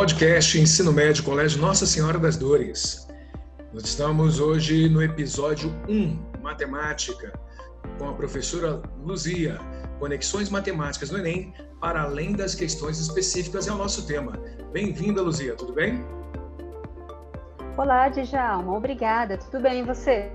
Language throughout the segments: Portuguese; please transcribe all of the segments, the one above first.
podcast Ensino Médio Colégio Nossa Senhora das Dores. Nós estamos hoje no episódio 1, Matemática, com a professora Luzia, Conexões Matemáticas no Enem, para além das questões específicas é o nosso tema. Bem-vinda, Luzia, tudo bem? Olá, Djalma, obrigada, tudo bem e você?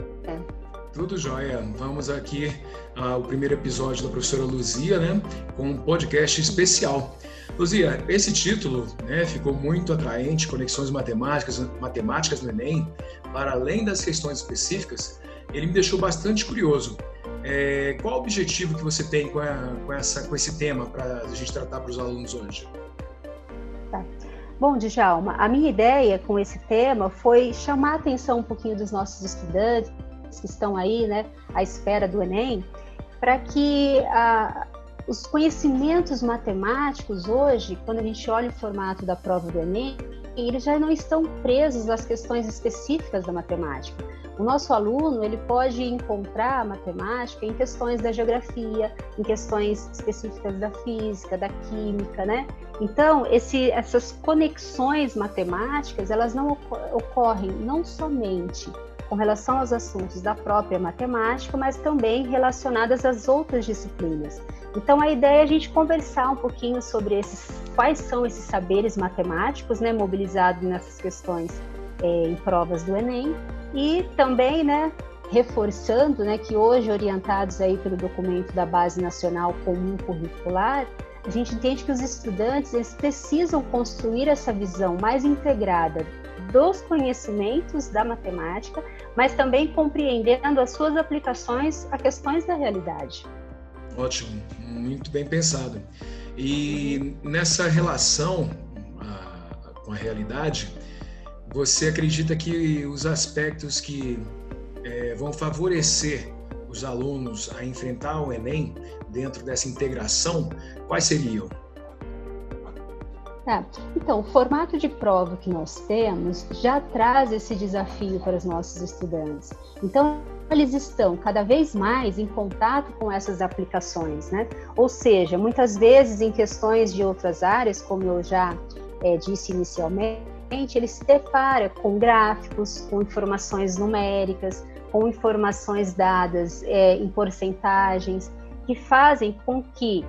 Tudo jóia. Vamos aqui ao primeiro episódio da professora Luzia, né, com um podcast especial. Luzia, esse título né, ficou muito atraente, Conexões Matemáticas, Matemáticas no Enem, para além das questões específicas, ele me deixou bastante curioso. É, qual o objetivo que você tem com, a, com, essa, com esse tema para a gente tratar para os alunos hoje? Tá. Bom, Djalma, a minha ideia com esse tema foi chamar a atenção um pouquinho dos nossos estudantes que estão aí, né, à espera do Enem, para que a, os conhecimentos matemáticos hoje, quando a gente olha o formato da prova do Enem, eles já não estão presos às questões específicas da matemática. O nosso aluno ele pode encontrar a matemática em questões da geografia, em questões específicas da física, da química, né? Então esse, essas conexões matemáticas elas não ocorrem não somente com relação aos assuntos da própria matemática, mas também relacionadas às outras disciplinas. Então a ideia é a gente conversar um pouquinho sobre esses, quais são esses saberes matemáticos, né, mobilizados nessas questões é, em provas do Enem e também, né, reforçando, né, que hoje orientados aí pelo documento da Base Nacional Comum Curricular, a gente entende que os estudantes eles precisam construir essa visão mais integrada dos conhecimentos da matemática, mas também compreendendo as suas aplicações a questões da realidade. Ótimo, muito bem pensado. E nessa relação a, com a realidade, você acredita que os aspectos que é, vão favorecer os alunos a enfrentar o Enem dentro dessa integração, quais seriam? Tá. Então, o formato de prova que nós temos já traz esse desafio para os nossos estudantes. Então, eles estão cada vez mais em contato com essas aplicações, né? Ou seja, muitas vezes em questões de outras áreas, como eu já é, disse inicialmente, ele se depara com gráficos, com informações numéricas, com informações dadas é, em porcentagens, que fazem com que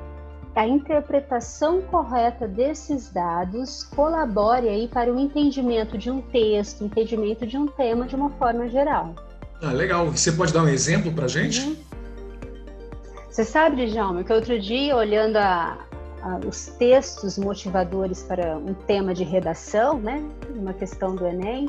a interpretação correta desses dados colabore aí para o entendimento de um texto, entendimento de um tema de uma forma geral. Ah, legal. Você pode dar um exemplo para a gente? Uhum. Você sabe, Djalma, que outro dia, olhando a, a, os textos motivadores para um tema de redação, né, uma questão do Enem,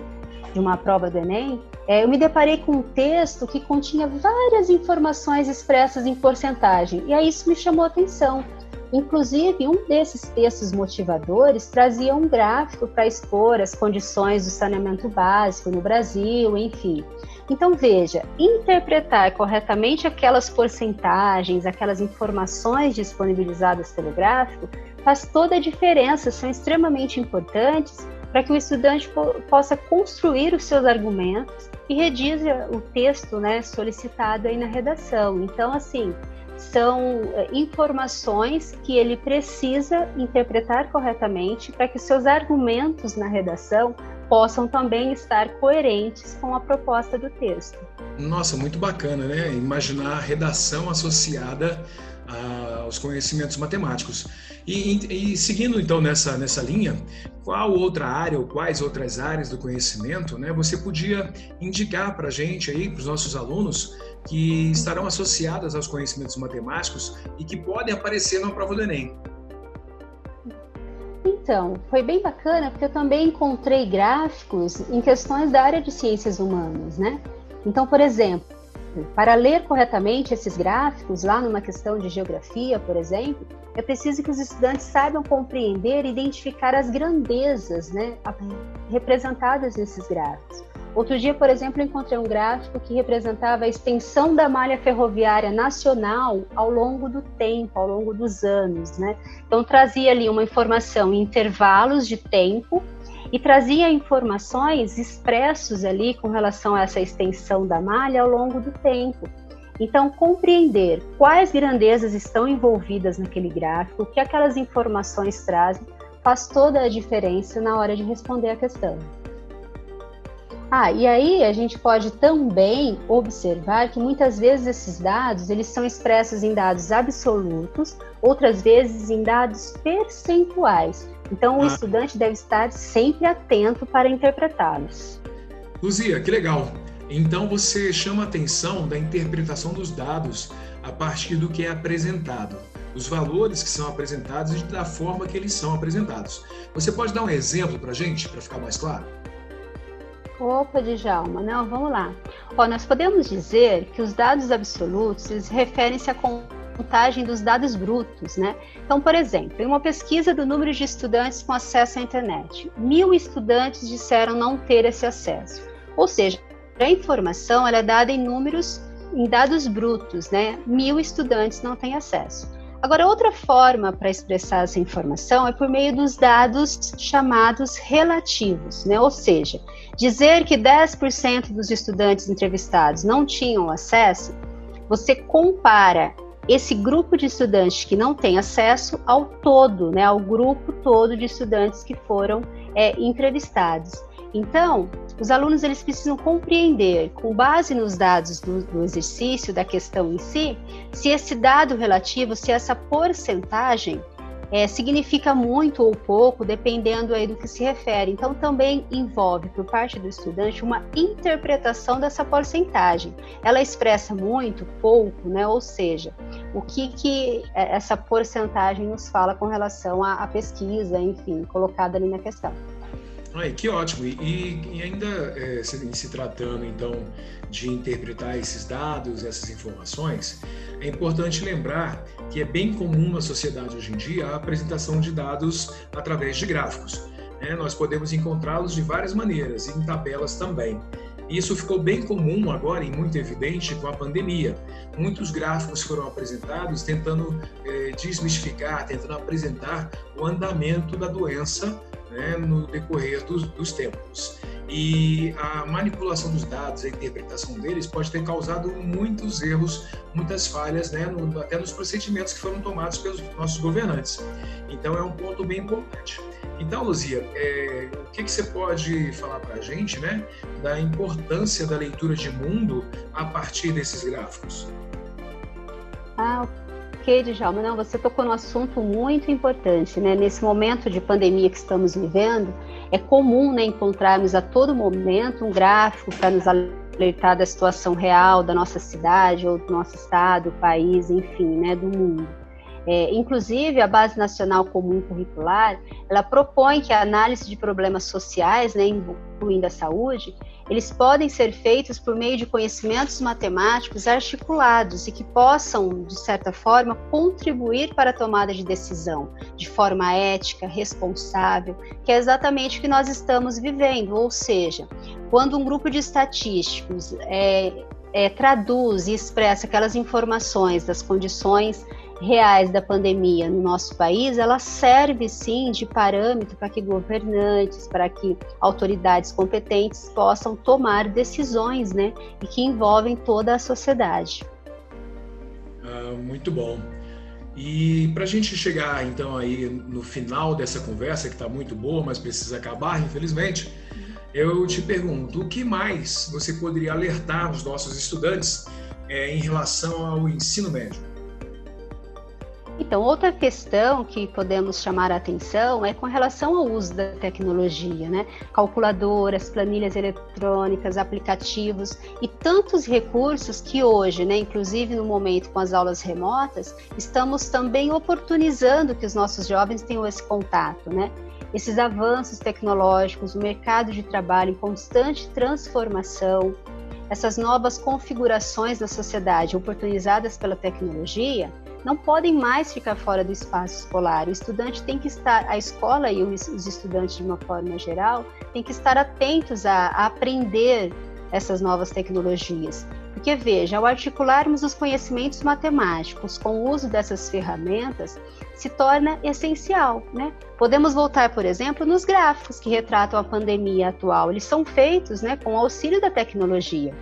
de uma prova do Enem, é, eu me deparei com um texto que continha várias informações expressas em porcentagem, e aí isso me chamou a atenção. Inclusive, um desses textos motivadores trazia um gráfico para expor as condições do saneamento básico no Brasil, enfim. Então, veja, interpretar corretamente aquelas porcentagens, aquelas informações disponibilizadas pelo gráfico, faz toda a diferença, são extremamente importantes para que o estudante possa construir os seus argumentos e redija o texto né, solicitado aí na redação. Então, assim, são eh, informações que ele precisa interpretar corretamente para que seus argumentos na redação possam também estar coerentes com a proposta do texto. Nossa, muito bacana, né? Imaginar a redação associada aos conhecimentos matemáticos. E, e, seguindo então nessa, nessa linha, qual outra área ou quais outras áreas do conhecimento né, você podia indicar para a gente aí, para os nossos alunos, que estarão associadas aos conhecimentos matemáticos e que podem aparecer na prova do Enem? Então, foi bem bacana porque eu também encontrei gráficos em questões da área de ciências humanas, né? Então, por exemplo, para ler corretamente esses gráficos, lá numa questão de geografia, por exemplo, é preciso que os estudantes saibam compreender e identificar as grandezas né, representadas nesses gráficos. Outro dia, por exemplo, encontrei um gráfico que representava a extensão da malha ferroviária nacional ao longo do tempo, ao longo dos anos, né? Então trazia ali uma informação em intervalos de tempo e trazia informações expressos ali com relação a essa extensão da malha ao longo do tempo. Então, compreender quais grandezas estão envolvidas naquele gráfico, o que aquelas informações trazem, faz toda a diferença na hora de responder a questão. Ah, e aí a gente pode também observar que muitas vezes esses dados eles são expressos em dados absolutos, outras vezes em dados percentuais. Então o ah. estudante deve estar sempre atento para interpretá-los. Luzia, que legal. Então você chama a atenção da interpretação dos dados a partir do que é apresentado, os valores que são apresentados e da forma que eles são apresentados. Você pode dar um exemplo para a gente, para ficar mais claro? Opa, Djalma, não, vamos lá. Ó, nós podemos dizer que os dados absolutos referem-se à contagem dos dados brutos, né? Então, por exemplo, em uma pesquisa do número de estudantes com acesso à internet, mil estudantes disseram não ter esse acesso. Ou seja, a informação ela é dada em números, em dados brutos, né? Mil estudantes não têm acesso. Agora, outra forma para expressar essa informação é por meio dos dados chamados relativos, né? ou seja, dizer que 10% dos estudantes entrevistados não tinham acesso, você compara esse grupo de estudantes que não tem acesso ao todo, né? ao grupo todo de estudantes que foram é, entrevistados. Então, os alunos eles precisam compreender, com base nos dados do, do, exercício, da questão em si, se esse dado relativo, se essa porcentagem é, significa muito ou pouco, dependendo aí do que se refere. Então, também envolve, por parte do estudante, uma interpretação dessa porcentagem. Ela expressa muito, pouco, né? Ou seja, o que, que é, essa porcentagem nos fala com relação à, à pesquisa, enfim, colocada ali na questão. Que ótimo! E, e ainda é, se, se, tratando então de interpretar esses dados, essas informações, é importante lembrar que é bem comum na sociedade hoje em dia a apresentação de dados através de gráficos. Né? Nós podemos encontrá-los de várias maneiras, em tabelas também. Isso ficou bem comum agora e muito evidente com a pandemia. Muitos gráficos foram apresentados tentando é, desmistificar, tentando apresentar o andamento da doença né, no decorrer dos, dos tempos. E a manipulação dos dados, a interpretação deles pode ter causado muitos erros, muitas falhas, né, no, até nos procedimentos que foram tomados pelos nossos governantes. Então é um ponto bem importante. Então, Luzia, é, o que, que, você pode falar para a gente né, da importância da leitura de mundo a partir desses gráficos? Ah, ok, Djalma, não, você tocou num assunto muito importante, né? Nesse momento de pandemia que estamos vivendo, é comum né, encontrarmos a todo momento um gráfico para nos alertar da situação real da nossa cidade ou do nosso estado, país, enfim, né, do mundo. É, inclusive, a Base Nacional Comum Curricular, ela propõe que a análise de problemas sociais, né, incluindo a saúde, eles podem ser feitos por meio de conhecimentos matemáticos articulados e que possam, de certa forma, contribuir para a tomada de decisão de forma ética, responsável, que é exatamente o que nós estamos vivendo. Ou seja, quando um grupo de estatísticos é, é, traduz e expressa aquelas informações das condições reais da pandemia no nosso país, ela serve sim de parâmetro para que governantes, para que autoridades competentes possam tomar decisões, né, e que envolvem toda a sociedade. Ah, muito bom. E para a gente chegar então aí no final dessa conversa que está muito boa, mas precisa acabar, infelizmente, eu te pergunto o que mais você poderia alertar os nossos estudantes é, em relação ao ensino médio? Então, outra questão que podemos chamar a atenção é com relação ao uso da tecnologia, né? Calculadoras, planilhas eletrônicas, aplicativos e tantos recursos que hoje, né, inclusive no momento com as aulas remotas, estamos também oportunizando que os nossos jovens tenham esse contato, né? Esses avanços tecnológicos, o mercado de trabalho em constante transformação, essas novas configurações da sociedade oportunizadas pela tecnologia, não podem mais ficar fora do espaço escolar. O estudante tem que estar, a escola e os, estudantes de uma forma geral, têm que estar atentos a, a aprender essas novas tecnologias. Porque veja, ao articularmos os conhecimentos matemáticos com o uso dessas ferramentas, se torna essencial. Né? Podemos voltar, por exemplo, nos gráficos que retratam a pandemia atual. Eles são feitos né, com o auxílio da tecnologia.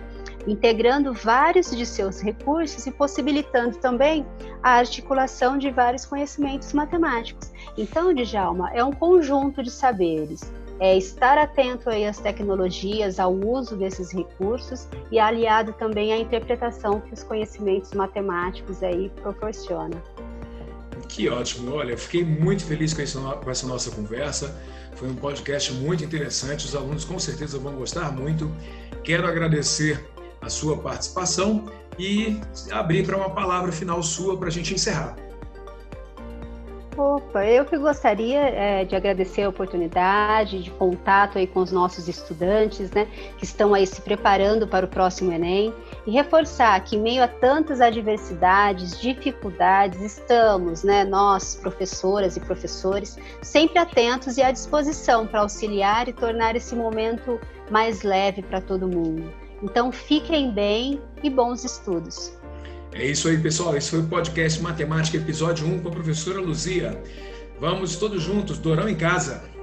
integrando vários de seus recursos e possibilitando também a articulação de vários conhecimentos matemáticos. Então, Djalma, é um conjunto de saberes. É estar atento aí às tecnologias, ao uso desses recursos e aliado também à interpretação que os conhecimentos matemáticos aí proporcionam. Que ótimo! Olha, fiquei muito feliz com essa nossa conversa. Foi um podcast muito interessante. Os alunos com certeza vão gostar muito. Quero agradecer a sua participação e abrir para uma palavra final sua para a gente encerrar. Opa, eu que gostaria é, de agradecer a oportunidade de contato aí com os nossos estudantes, né, que estão aí se preparando para o próximo Enem, e reforçar que, em meio a tantas adversidades, dificuldades, estamos, né, nós, professoras e professores, sempre atentos e à disposição para auxiliar e tornar esse momento mais leve para todo mundo. Então, fiquem bem e bons estudos. É isso aí, pessoal. Esse foi o podcast Matemática, episódio 1, com a professora Luzia. Vamos todos juntos, Dorão em casa.